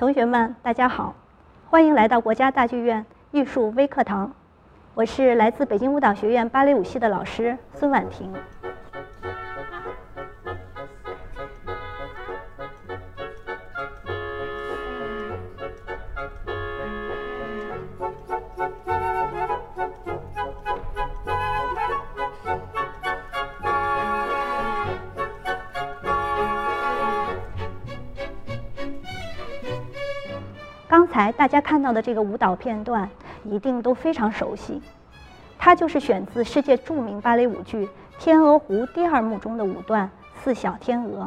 同学们，大家好，欢迎来到国家大剧院艺术微课堂。我是来自北京舞蹈学院芭蕾舞系的老师孙婉婷。大家看到的这个舞蹈片段，一定都非常熟悉。它就是选自世界著名芭蕾舞剧《天鹅湖》第二幕中的舞段《四小天鹅》。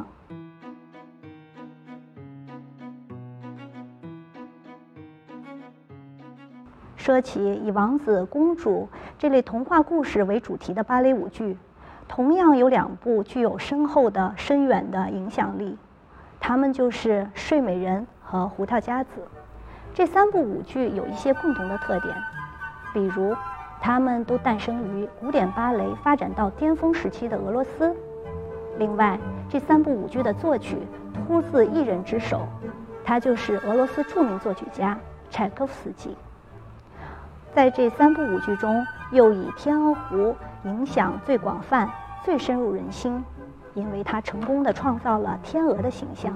说起以王子、公主这类童话故事为主题的芭蕾舞剧，同样有两部具有深厚的、深远的影响力，它们就是《睡美人》和《胡桃夹子》。这三部舞剧有一些共同的特点，比如，它们都诞生于古典芭蕾发展到巅峰时期的俄罗斯。另外，这三部舞剧的作曲出自一人之手，他就是俄罗斯著名作曲家柴可夫斯基。在这三部舞剧中，又以《天鹅湖》影响最广泛、最深入人心，因为它成功地创造了天鹅的形象。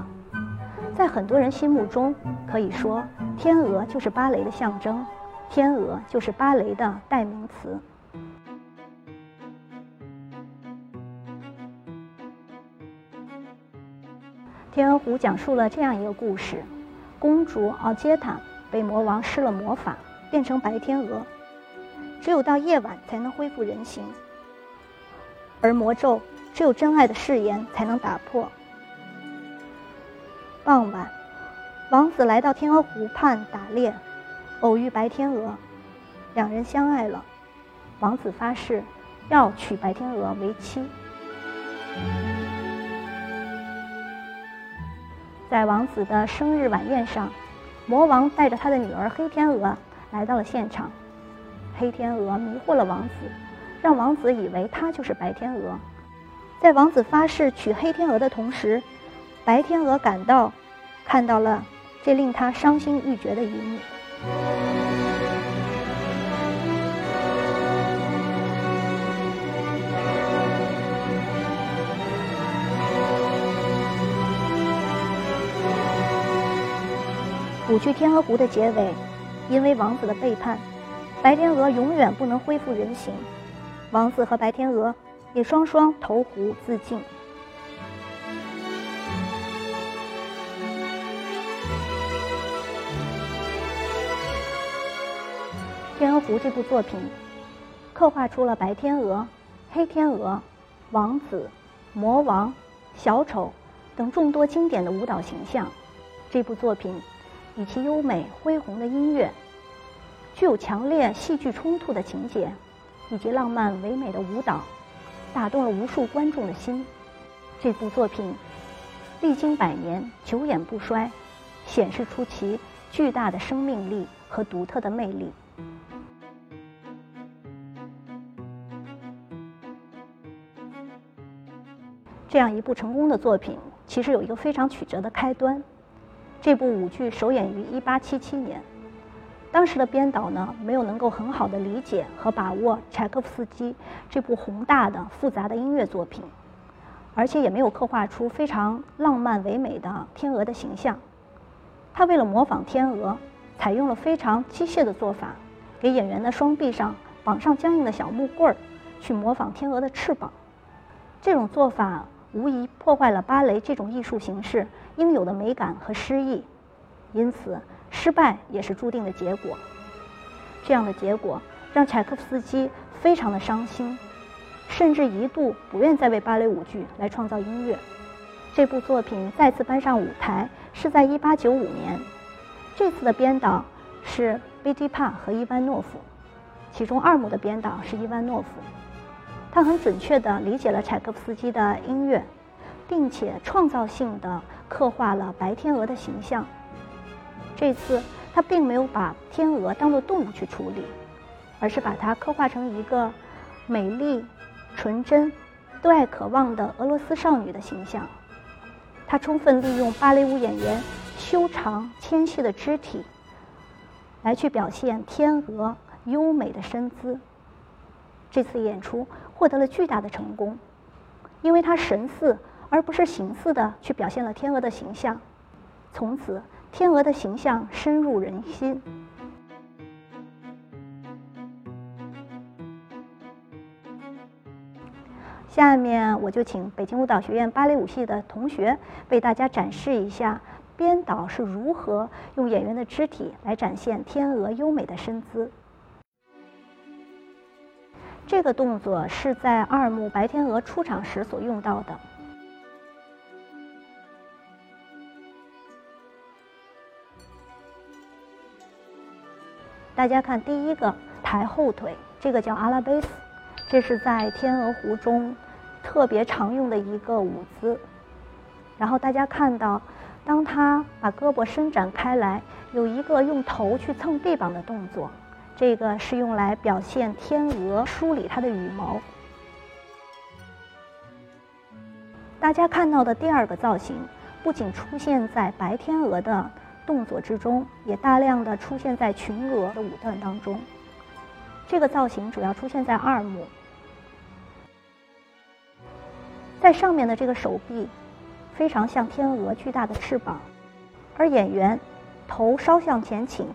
在很多人心目中，可以说。天鹅就是芭蕾的象征，天鹅就是芭蕾的代名词。天鹅湖讲述了这样一个故事：公主奥杰塔被魔王施了魔法，变成白天鹅，只有到夜晚才能恢复人形，而魔咒只有真爱的誓言才能打破。傍晚。王子来到天鹅湖畔打猎，偶遇白天鹅，两人相爱了。王子发誓要娶白天鹅为妻。在王子的生日晚宴上，魔王带着他的女儿黑天鹅来到了现场。黑天鹅迷惑了王子，让王子以为他就是白天鹅。在王子发誓娶黑天鹅的同时，白天鹅赶到，看到了。这令他伤心欲绝的一幕。舞剧《天鹅湖》的结尾，因为王子的背叛，白天鹅永远不能恢复人形，王子和白天鹅也双双投湖自尽。《湖》这部作品，刻画出了白天鹅、黑天鹅、王子、魔王、小丑等众多经典的舞蹈形象。这部作品以其优美恢宏的音乐、具有强烈戏剧冲突的情节以及浪漫唯美的舞蹈，打动了无数观众的心。这部作品历经百年，久演不衰，显示出其巨大的生命力和独特的魅力。这样一部成功的作品，其实有一个非常曲折的开端。这部舞剧首演于1877年，当时的编导呢，没有能够很好的理解和把握柴可夫斯基这部宏大的、复杂的音乐作品，而且也没有刻画出非常浪漫唯美的天鹅的形象。他为了模仿天鹅，采用了非常机械的做法，给演员的双臂上绑上僵硬的小木棍儿，去模仿天鹅的翅膀。这种做法。无疑破坏了芭蕾这种艺术形式应有的美感和诗意，因此失败也是注定的结果。这样的结果让柴可夫斯基非常的伤心，甚至一度不愿再为芭蕾舞剧来创造音乐。这部作品再次搬上舞台是在1895年，这次的编导是贝蒂帕和伊万诺夫，其中二幕的编导是伊万诺夫。他很准确地理解了柴可夫斯基的音乐，并且创造性地刻画了白天鹅的形象。这次他并没有把天鹅当作动物去处理，而是把它刻画成一个美丽、纯真、对爱渴望的俄罗斯少女的形象。他充分利用芭蕾舞演员修长纤细的肢体，来去表现天鹅优美的身姿。这次演出获得了巨大的成功，因为它神似而不是形似的去表现了天鹅的形象，从此天鹅的形象深入人心。下面我就请北京舞蹈学院芭蕾舞系的同学为大家展示一下编导是如何用演员的肢体来展现天鹅优美的身姿。这个动作是在二幕白天鹅出场时所用到的。大家看第一个抬后腿，这个叫阿拉贝斯，这是在天鹅湖中特别常用的一个舞姿。然后大家看到，当他把胳膊伸展开来，有一个用头去蹭臂膀的动作。这个是用来表现天鹅梳理它的羽毛。大家看到的第二个造型，不仅出现在白天鹅的动作之中，也大量的出现在群鹅的舞段当中。这个造型主要出现在二幕，在上面的这个手臂，非常像天鹅巨大的翅膀，而演员头稍向前倾，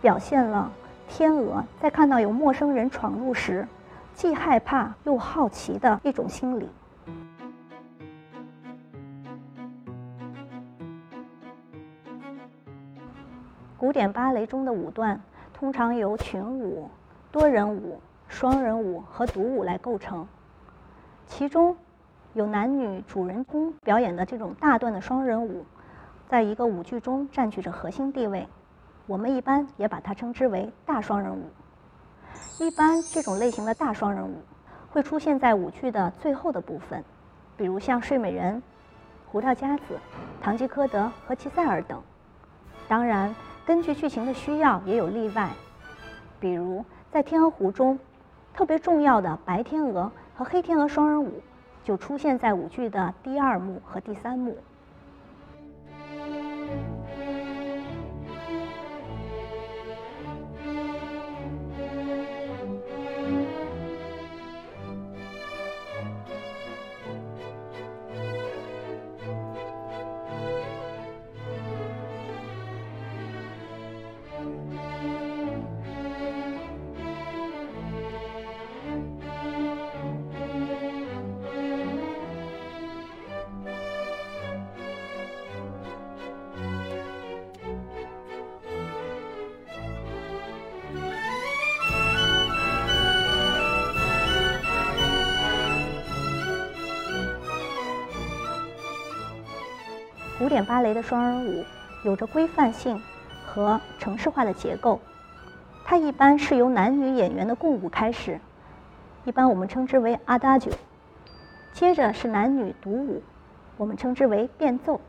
表现了。天鹅在看到有陌生人闯入时，既害怕又好奇的一种心理。古典芭蕾中的舞段通常由群舞、多人舞、双人舞和独舞来构成，其中有男女主人公表演的这种大段的双人舞，在一个舞剧中占据着核心地位。我们一般也把它称之为大双人舞。一般这种类型的大双人舞会出现在舞剧的最后的部分，比如像《睡美人》《胡桃夹子》《堂吉诃德》和《齐塞尔》等。当然，根据剧情的需要也有例外，比如在《天鹅湖》中，特别重要的白天鹅和黑天鹅双人舞就出现在舞剧的第二幕和第三幕。古典芭蕾的双人舞有着规范性和程式化的结构，它一般是由男女演员的共舞开始，一般我们称之为阿达九接着是男女独舞，我们称之为变奏，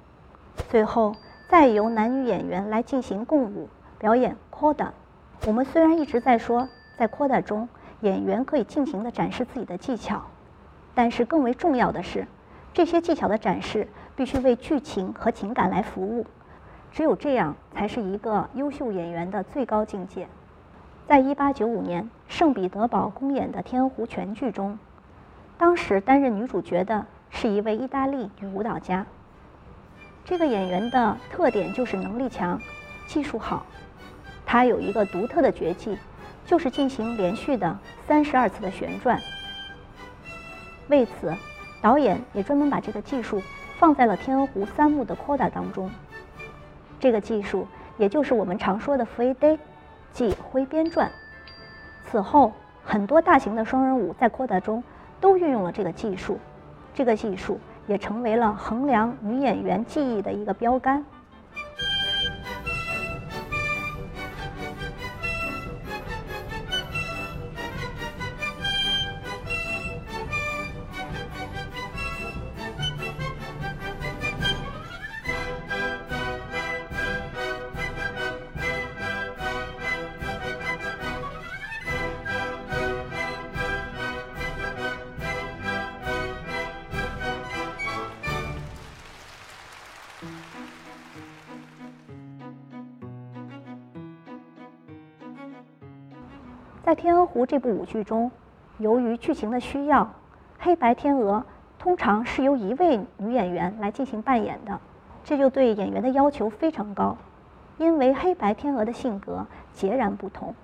最后再由男女演员来进行共舞表演 coda。我们虽然一直在说在 coda 中演员可以尽情的展示自己的技巧，但是更为重要的是。这些技巧的展示必须为剧情和情感来服务，只有这样才是一个优秀演员的最高境界。在一八九五年圣彼得堡公演的《天鹅湖》全剧中，当时担任女主角的是一位意大利女舞蹈家。这个演员的特点就是能力强、技术好。她有一个独特的绝技，就是进行连续的三十二次的旋转。为此。导演也专门把这个技术放在了《天鹅湖》三幕的扩大当中。这个技术也就是我们常说的 Frede，即挥鞭转。此后，很多大型的双人舞在扩大中都运用了这个技术。这个技术也成为了衡量女演员技艺的一个标杆。在《天鹅湖》这部舞剧中，由于剧情的需要，黑白天鹅通常是由一位女演员来进行扮演的，这就对演员的要求非常高，因为黑白天鹅的性格截然不同。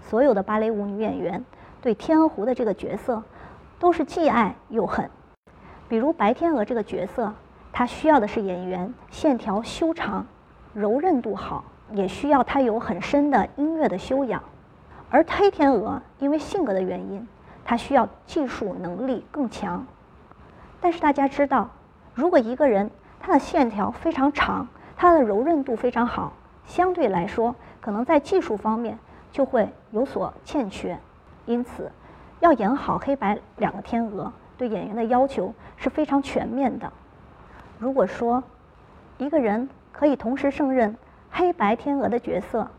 所有的芭蕾舞女演员对天鹅湖的这个角色都是既爱又恨。比如白天鹅这个角色，她需要的是演员线条修长、柔韧度好，也需要她有很深的音乐的修养；而黑天鹅因为性格的原因，它需要技术能力更强。但是大家知道，如果一个人他的线条非常长，他的柔韧度非常好，相对来说可能在技术方面。就会有所欠缺，因此，要演好黑白两个天鹅，对演员的要求是非常全面的。如果说一个人可以同时胜任黑白天鹅的角色，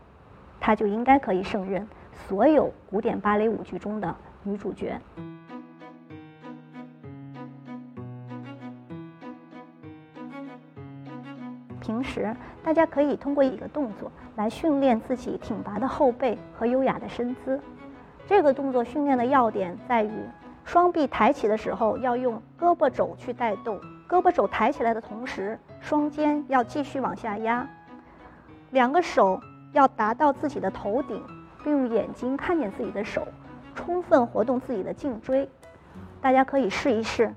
他就应该可以胜任所有古典芭蕾舞剧中的女主角。平时大家可以通过一个动作来训练自己挺拔的后背和优雅的身姿。这个动作训练的要点在于，双臂抬起的时候要用胳膊肘去带动，胳膊肘抬起来的同时，双肩要继续往下压，两个手要达到自己的头顶，并用眼睛看见自己的手，充分活动自己的颈椎。大家可以试一试，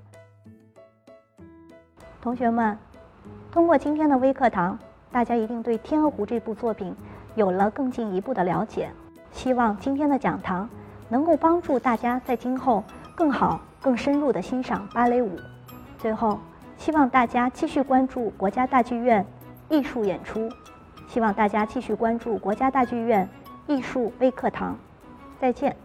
同学们。通过今天的微课堂，大家一定对《天鹅湖》这部作品有了更进一步的了解。希望今天的讲堂能够帮助大家在今后更好、更深入地欣赏芭蕾舞。最后，希望大家继续关注国家大剧院艺术演出，希望大家继续关注国家大剧院艺术微课堂。再见。